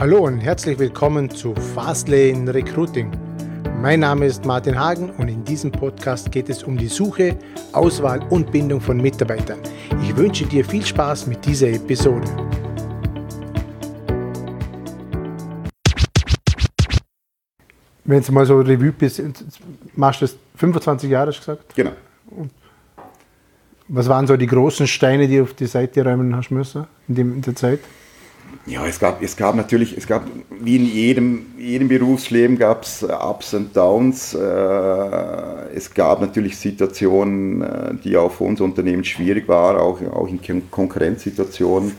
Hallo und herzlich willkommen zu Fastlane Recruiting. Mein Name ist Martin Hagen und in diesem Podcast geht es um die Suche, Auswahl und Bindung von Mitarbeitern. Ich wünsche dir viel Spaß mit dieser Episode. Wenn du mal so Revue bist, machst du das 25 Jahre, hast du gesagt? Genau. Was waren so die großen Steine, die du auf die Seite räumen hast müssen in, dem, in der Zeit? Ja, es gab, es gab natürlich, es gab, wie in jedem, jedem Berufsleben gab es Ups und Downs. Äh, es gab natürlich Situationen, äh, die auch für unser Unternehmen schwierig waren, auch, auch in Konkurrenzsituationen.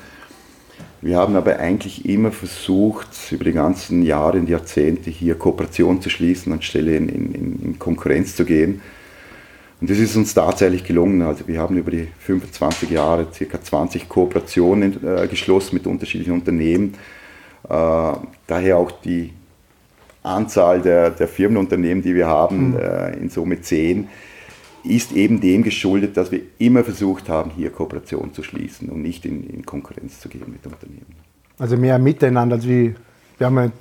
Wir haben aber eigentlich immer versucht, über die ganzen Jahre und Jahrzehnte hier Kooperation zu schließen, anstelle in, in, in Konkurrenz zu gehen. Und das ist uns tatsächlich gelungen. Also wir haben über die 25 Jahre ca. 20 Kooperationen äh, geschlossen mit unterschiedlichen Unternehmen. Äh, daher auch die Anzahl der, der Firmenunternehmen, die wir haben, mhm. äh, in Summe 10, ist eben dem geschuldet, dass wir immer versucht haben, hier Kooperation zu schließen und nicht in, in Konkurrenz zu gehen mit Unternehmen. Also mehr miteinander als wie, wir haben halt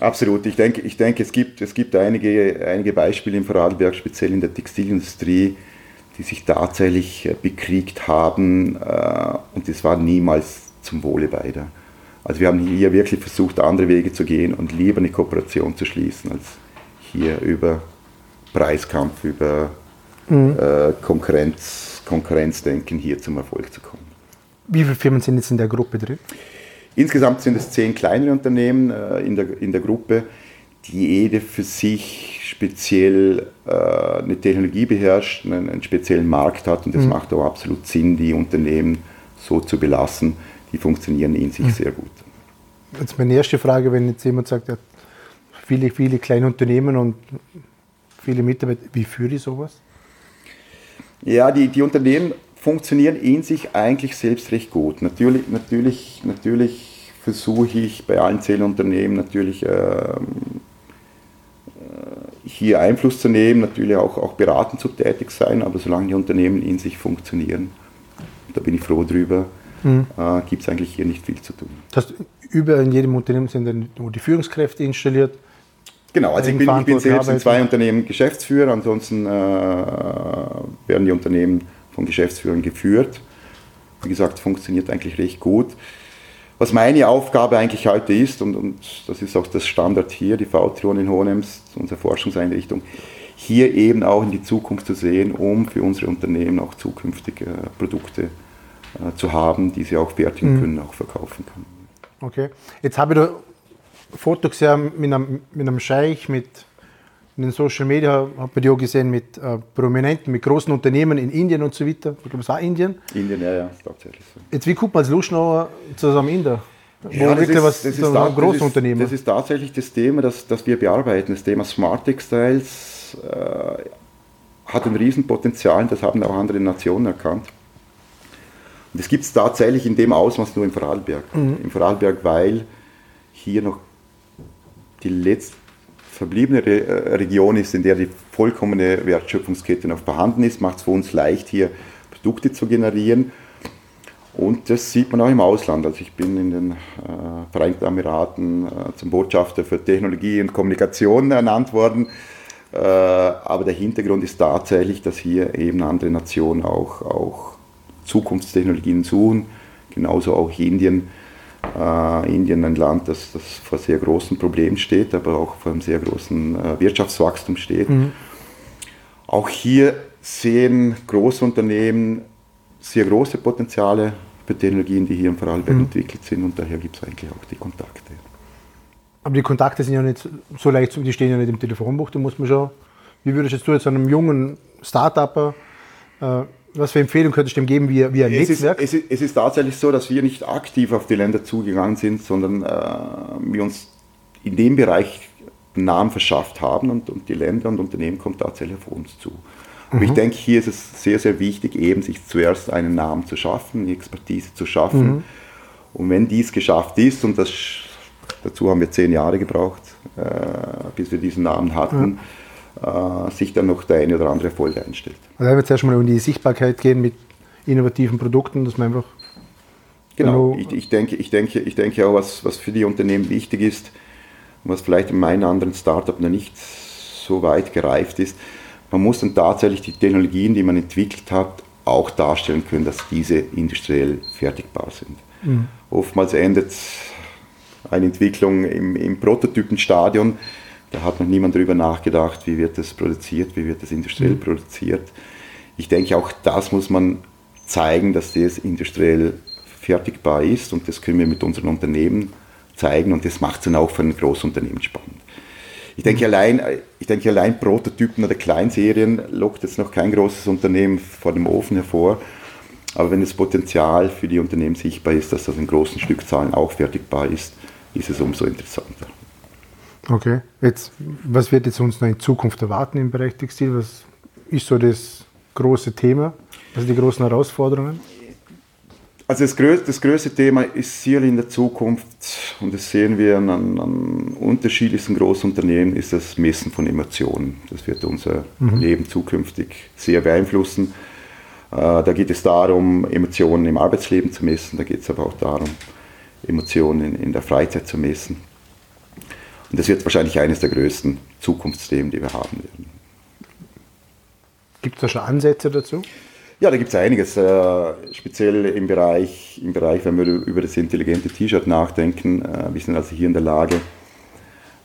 Absolut. Ich denke, ich denke es, gibt, es gibt einige, einige Beispiele im Vorarlberg, speziell in der Textilindustrie, die sich tatsächlich äh, bekriegt haben äh, und das war niemals zum Wohle beider. Also wir haben hier wirklich versucht, andere Wege zu gehen und lieber eine Kooperation zu schließen, als hier über Preiskampf, über mhm. äh, Konkurrenz, Konkurrenzdenken hier zum Erfolg zu kommen. Wie viele Firmen sind jetzt in der Gruppe drin? Insgesamt sind es zehn kleinere Unternehmen äh, in, der, in der Gruppe, die jede für sich speziell äh, eine Technologie beherrscht, einen, einen, speziellen Markt hat und es mhm. macht auch absolut Sinn, die Unternehmen so zu belassen. Die funktionieren in sich mhm. sehr gut. Jetzt meine erste Frage, wenn jetzt jemand sagt, er hat viele, viele kleine Unternehmen und viele Mitarbeiter, wie führe ich sowas? Ja, die, die Unternehmen funktionieren in sich eigentlich selbst recht gut. Natürlich, natürlich, natürlich versuche ich bei allen Zählunternehmen natürlich ähm, äh, hier Einfluss zu nehmen, natürlich auch, auch beratend zu tätig sein, aber solange die Unternehmen in sich funktionieren, da bin ich froh drüber, mhm. äh, gibt es eigentlich hier nicht viel zu tun. Das heißt, überall in jedem Unternehmen sind dann die Führungskräfte installiert? Genau, also ich bin, ich bin selbst in zwei Unternehmen Geschäftsführer, ansonsten äh, werden die Unternehmen von Geschäftsführern geführt. Wie gesagt, funktioniert eigentlich recht gut. Was meine Aufgabe eigentlich heute ist, und, und das ist auch das Standard hier, die VTRON in Hohenems, unsere Forschungseinrichtung, hier eben auch in die Zukunft zu sehen, um für unsere Unternehmen auch zukünftige äh, Produkte äh, zu haben, die sie auch fertigen mhm. können, auch verkaufen können. Okay, jetzt habe ich da Fotos gesehen mit einem, mit einem Scheich, mit in den Social Media hat man die auch gesehen mit äh, Prominenten, mit großen Unternehmen in Indien und so weiter. Ich glaube, es war Indien. Indien, ja, ja, tatsächlich so. Jetzt, wie kommt man als Luschnauer zusammen Inder? Ja, das ist, was, das, ist da, das, ist, das ist tatsächlich das Thema, das, das wir bearbeiten. Das Thema Smart Textiles äh, hat ein Riesenpotenzial, das haben auch andere Nationen erkannt. Und das gibt es tatsächlich in dem Ausmaß nur im Vorarlberg. Mhm. Im Vorarlberg, weil hier noch die letzten verbliebene Re äh, Region ist, in der die vollkommene Wertschöpfungskette noch vorhanden ist, macht es für uns leicht, hier Produkte zu generieren. Und das sieht man auch im Ausland. Also ich bin in den äh, Vereinigten Emiraten äh, zum Botschafter für Technologie und Kommunikation ernannt worden. Äh, aber der Hintergrund ist tatsächlich, dass hier eben andere Nationen auch, auch Zukunftstechnologien suchen, genauso auch Indien äh, Indien ein Land, das, das, vor sehr großen Problemen steht, aber auch vor einem sehr großen äh, Wirtschaftswachstum steht. Mhm. Auch hier sehen Großunternehmen sehr große Potenziale für Technologien, die hier im Vorarlberg mhm. entwickelt sind und daher gibt es eigentlich auch die Kontakte. Aber die Kontakte sind ja nicht so leicht, die stehen ja nicht im Telefonbuch, da muss man schon, wie würdest du jetzt einem jungen Start-Upper äh, was für Empfehlungen könntest du dem geben, wie, wie ein es Netzwerk? Ist, es, ist, es, ist, tatsächlich so, dass wir nicht aktiv auf die Länder zugegangen sind, sondern äh, wir uns in dem Bereich einen Namen verschafft haben und, und die Länder und Unternehmen kommen tatsächlich auf uns zu. Und mhm. ich denke, hier ist es sehr, sehr wichtig, eben sich zuerst einen Namen zu schaffen, eine Expertise zu schaffen. Mhm. Und wenn dies geschafft ist, und das, dazu haben wir zehn Jahre gebraucht, äh, bis wir diesen Namen hatten, mhm sich dann noch der eine oder andere Erfolg einstellt. Also da wird es erstmal um die Sichtbarkeit gehen mit innovativen Produkten, dass man einfach Genau, ich, ich, denke, ich, denke, ich denke auch, was, was für die Unternehmen wichtig ist, was vielleicht in meinen anderen Startup noch nicht so weit gereift ist, man muss dann tatsächlich die Technologien, die man entwickelt hat, auch darstellen können, dass diese industriell fertigbar sind. Mhm. Oftmals endet eine Entwicklung im, im Prototypenstadion, da hat noch niemand darüber nachgedacht, wie wird das produziert, wie wird das industriell mhm. produziert. Ich denke, auch das muss man zeigen, dass das industriell fertigbar ist und das können wir mit unseren Unternehmen zeigen und das macht es dann auch für ein Großunternehmen spannend. Ich denke, mhm. allein, ich denke, allein Prototypen oder Kleinserien lockt jetzt noch kein großes Unternehmen vor dem Ofen hervor. Aber wenn das Potenzial für die Unternehmen sichtbar ist, dass das in großen Stückzahlen auch fertigbar ist, ist es umso interessanter. Okay, jetzt, was wird jetzt uns noch in Zukunft erwarten im Bereich Textil? Was ist so das große Thema? Was sind die großen Herausforderungen? Also das, größte, das größte Thema ist sicherlich in der Zukunft, und das sehen wir an, an unterschiedlichsten Großunternehmen, ist das Messen von Emotionen. Das wird unser mhm. Leben zukünftig sehr beeinflussen. Äh, da geht es darum, Emotionen im Arbeitsleben zu messen, da geht es aber auch darum, Emotionen in der Freizeit zu messen. Und das wird wahrscheinlich eines der größten Zukunftsthemen, die wir haben werden. Gibt es da schon Ansätze dazu? Ja, da gibt es einiges, äh, speziell im Bereich, im Bereich, wenn wir über das intelligente T-Shirt nachdenken. Äh, wir sind also hier in der Lage,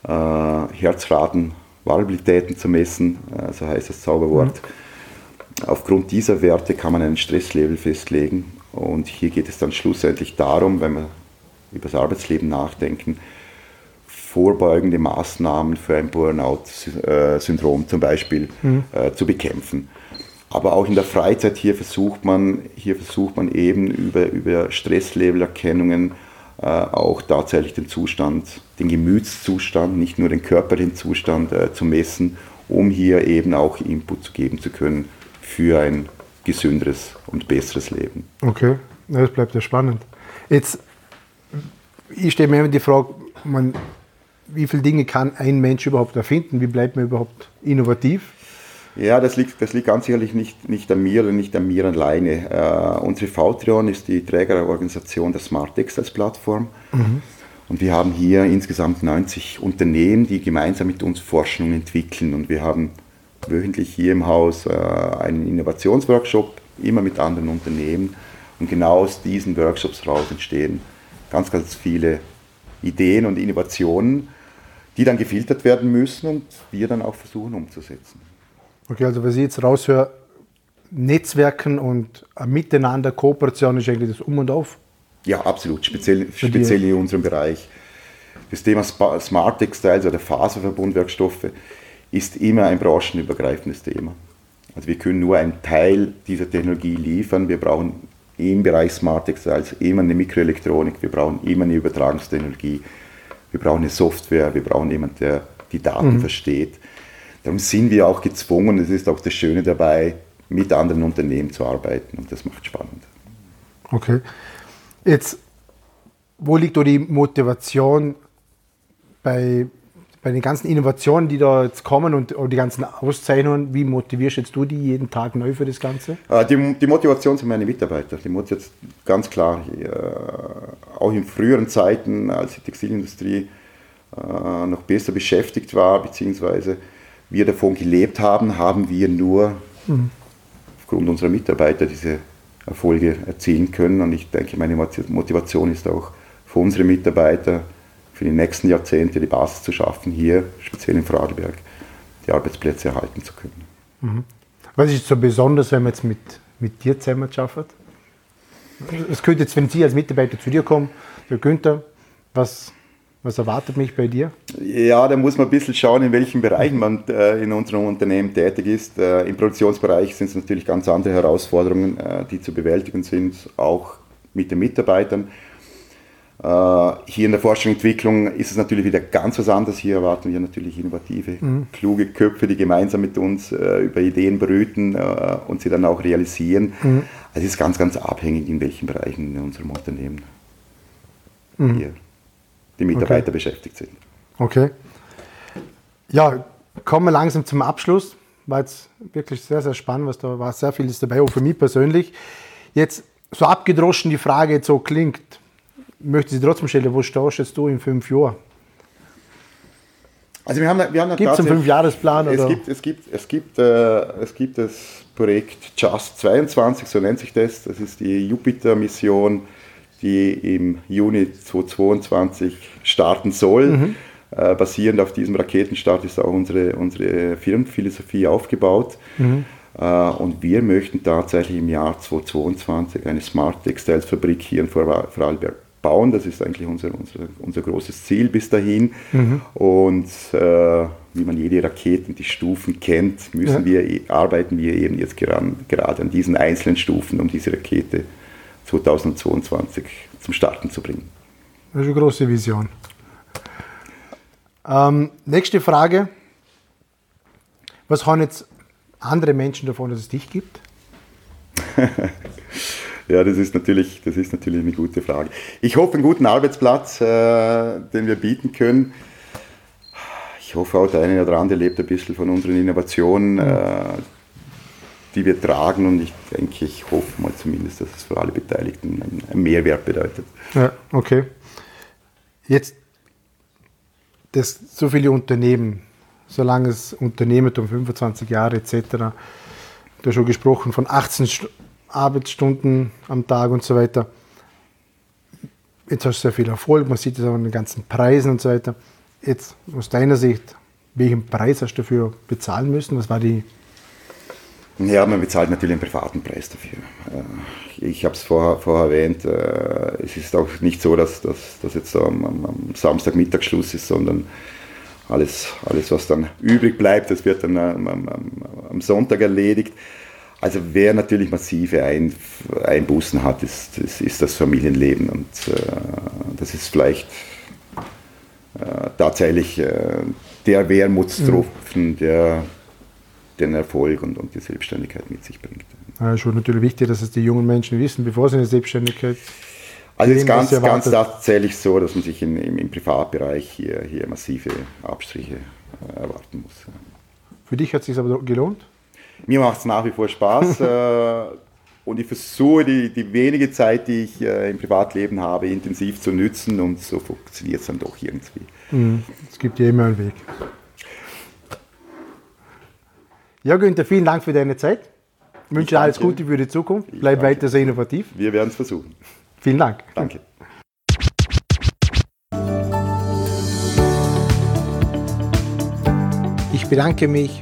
äh, Herzraten, Variabilitäten zu messen, äh, so heißt das Zauberwort. Mhm. Aufgrund dieser Werte kann man einen Stresslevel festlegen und hier geht es dann schlussendlich darum, wenn wir über das Arbeitsleben nachdenken, vorbeugende Maßnahmen für ein Burnout-Syndrom zum Beispiel mhm. äh, zu bekämpfen. Aber auch in der Freizeit hier versucht man, hier versucht man eben über, über Stresslevelerkennungen äh, auch tatsächlich den Zustand, den Gemütszustand, nicht nur den körperlichen Zustand äh, zu messen, um hier eben auch Input zu geben zu können für ein gesünderes und besseres Leben. Okay, das bleibt ja spannend. Jetzt, ich stelle mir immer die Frage, man, wie viele Dinge kann ein Mensch überhaupt erfinden? Wie bleibt man überhaupt innovativ? Ja, das liegt, das liegt ganz sicherlich nicht, nicht an mir und nicht an mir alleine. Äh, unsere VTrion ist die Trägerorganisation der Smart Textiles Plattform. Mhm. Und wir haben hier insgesamt 90 Unternehmen, die gemeinsam mit uns forschen und entwickeln. Und wir haben wöchentlich hier im Haus äh, einen Innovationsworkshop, immer mit anderen Unternehmen. Und genau aus diesen Workshops raus entstehen ganz, ganz viele Ideen und Innovationen, die dann gefiltert werden müssen und wir dann auch versuchen umzusetzen. Okay, also was ich jetzt raushöre, Netzwerken und Miteinander, Kooperation ist eigentlich das Um und Auf? Ja, absolut, speziell, speziell in unserem Bereich. Das Thema Smart Textiles oder Faserverbundwerkstoffe ist immer ein branchenübergreifendes Thema. Also wir können nur einen Teil dieser Technologie liefern. Wir brauchen im Bereich Smart Textiles immer eine Mikroelektronik, wir brauchen immer eine Übertragungstechnologie, wir brauchen eine Software, wir brauchen jemanden, der die Daten mhm. versteht. Darum sind wir auch gezwungen, es ist auch das Schöne dabei, mit anderen Unternehmen zu arbeiten und das macht spannend. Okay. Jetzt, wo liegt da die Motivation bei, bei den ganzen Innovationen, die da jetzt kommen und, und die ganzen Auszeichnungen? Wie motivierst jetzt du die jeden Tag neu für das Ganze? Äh, die, die Motivation sind meine Mitarbeiter. Die Motivation ganz klar. Äh, auch in früheren Zeiten, als die Textilindustrie äh, noch besser beschäftigt war, beziehungsweise wir davon gelebt haben, haben wir nur mhm. aufgrund unserer Mitarbeiter diese Erfolge erzielen können. Und ich denke, meine Motivation ist auch für unsere Mitarbeiter für die nächsten Jahrzehnte die Basis zu schaffen, hier speziell in Frageberg die Arbeitsplätze erhalten zu können. Mhm. Was ist so besonders, wenn man jetzt mit, mit dir zusammen arbeitet? Es könnte jetzt, wenn Sie als Mitarbeiter zu dir kommen, der Günther, was was erwartet mich bei dir? Ja, da muss man ein bisschen schauen, in welchen Bereichen man äh, in unserem Unternehmen tätig ist. Äh, Im Produktionsbereich sind es natürlich ganz andere Herausforderungen, äh, die zu bewältigen sind, auch mit den Mitarbeitern. Äh, hier in der Forschung und Entwicklung ist es natürlich wieder ganz was anderes. Hier erwarten wir natürlich innovative, mhm. kluge Köpfe, die gemeinsam mit uns äh, über Ideen brüten äh, und sie dann auch realisieren. Mhm. Also es ist ganz, ganz abhängig, in welchen Bereichen in unserem Unternehmen mhm. hier die Mitarbeiter okay. beschäftigt sind. Okay. Ja, kommen wir langsam zum Abschluss. War jetzt wirklich sehr, sehr spannend, was da war. Sehr vieles dabei, auch für mich persönlich. Jetzt, so abgedroschen die Frage jetzt so klingt, möchte sie trotzdem stellen, wo stehst jetzt du in fünf Jahren? Also wir haben, wir haben gibt es einen Fünfjahresplan? Es gibt, es, gibt, es, gibt, äh, es gibt das Projekt JUST 22, so nennt sich das. Das ist die Jupiter-Mission, die im Juni 2022 starten soll. Mhm. Äh, basierend auf diesem Raketenstart ist auch unsere, unsere Firmenphilosophie aufgebaut. Mhm. Äh, und wir möchten tatsächlich im Jahr 2022 eine Smart Textiles Fabrik hier in Vorarlberg bauen. Das ist eigentlich unser, unser, unser großes Ziel bis dahin. Mhm. Und äh, wie man jede Rakete und die Stufen kennt, müssen ja. wir, arbeiten wir eben jetzt gerade, gerade an diesen einzelnen Stufen, um diese Rakete 2022 zum Starten zu bringen. Das ist eine große Vision. Ähm, nächste Frage. Was haben jetzt andere Menschen davon, dass es dich gibt? ja, das ist, natürlich, das ist natürlich eine gute Frage. Ich hoffe, einen guten Arbeitsplatz, äh, den wir bieten können. Ich hoffe auch, der eine oder andere lebt ein bisschen von unseren Innovationen, äh, die wir tragen. Und ich denke, ich hoffe mal zumindest, dass es für alle Beteiligten einen Mehrwert bedeutet. Ja, okay. Jetzt, dass so viele Unternehmen solange es Unternehmertum 25 Jahre etc. Hast schon gesprochen von 18 Arbeitsstunden am Tag und so weiter. Jetzt hast du sehr viel Erfolg, man sieht es auch an den ganzen Preisen und so weiter. Jetzt aus deiner Sicht, welchen Preis hast du dafür bezahlen müssen? Was war die ja, man bezahlt natürlich einen privaten Preis dafür. Äh, ich habe es vorher, vorher, erwähnt, äh, es ist auch nicht so, dass, dass jetzt am, am Samstagmittag Schluss ist, sondern alles, alles, was dann übrig bleibt, das wird dann am, am, am Sonntag erledigt. Also wer natürlich massive Ein Einbußen hat, ist, ist, ist, das Familienleben und äh, das ist vielleicht äh, tatsächlich äh, der Wermutstropfen, mhm. der den Erfolg und, und die Selbstständigkeit mit sich bringt. Ja, schon natürlich wichtig, dass es die jungen Menschen wissen, bevor sie eine Selbstständigkeit also es ist ganz, ganz tatsächlich so, dass man sich in, im, im, Privatbereich hier, hier massive Abstriche äh, erwarten muss. Für dich hat es sich aber gelohnt? Mir macht es nach wie vor Spaß äh, und ich versuche die, die wenige Zeit, die ich äh, im Privatleben habe, intensiv zu nützen und so funktioniert es dann doch irgendwie. Mhm. Es gibt ja immer einen Weg. Ja, Günther, vielen Dank für deine Zeit. Ich wünsche dir alles Gute für die Zukunft. Bleib weiter sehr innovativ. Wir werden es versuchen. Vielen Dank. Danke. Ich bedanke mich